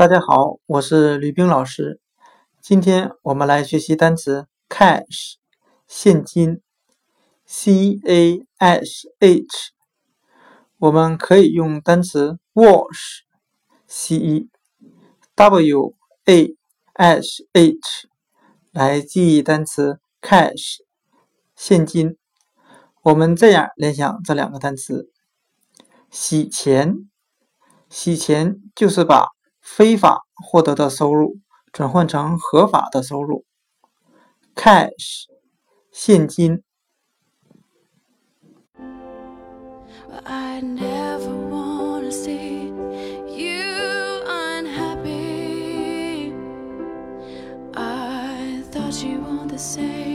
大家好，我是吕冰老师。今天我们来学习单词 cash，现金，c a s h。我们可以用单词 wash，c e w a s h 来记忆单词 cash，现金。我们这样联想这两个单词：洗钱，洗钱就是把非法获得的收入转换成合法的收入。Cash 现金。Say